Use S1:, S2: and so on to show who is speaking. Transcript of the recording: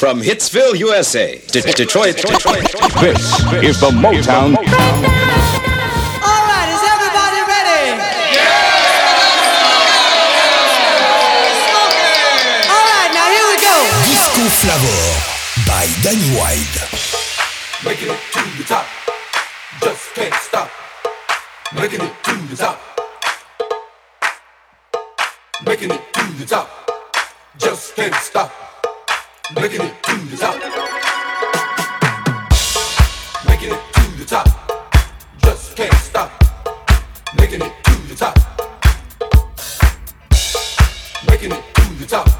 S1: From Hitsville, USA, to Detroit, Detroit.
S2: This is the Motown.
S3: All right, is everybody ready? Yeah! All right, now here we go.
S4: Disco Flavor by Danny White.
S5: Making it to the top, just can't stop. Making it to the top. Making it to the top, just can't stop. Making it to the top. Making it to the top, just can't stop. Making it to the top. Making it to the top,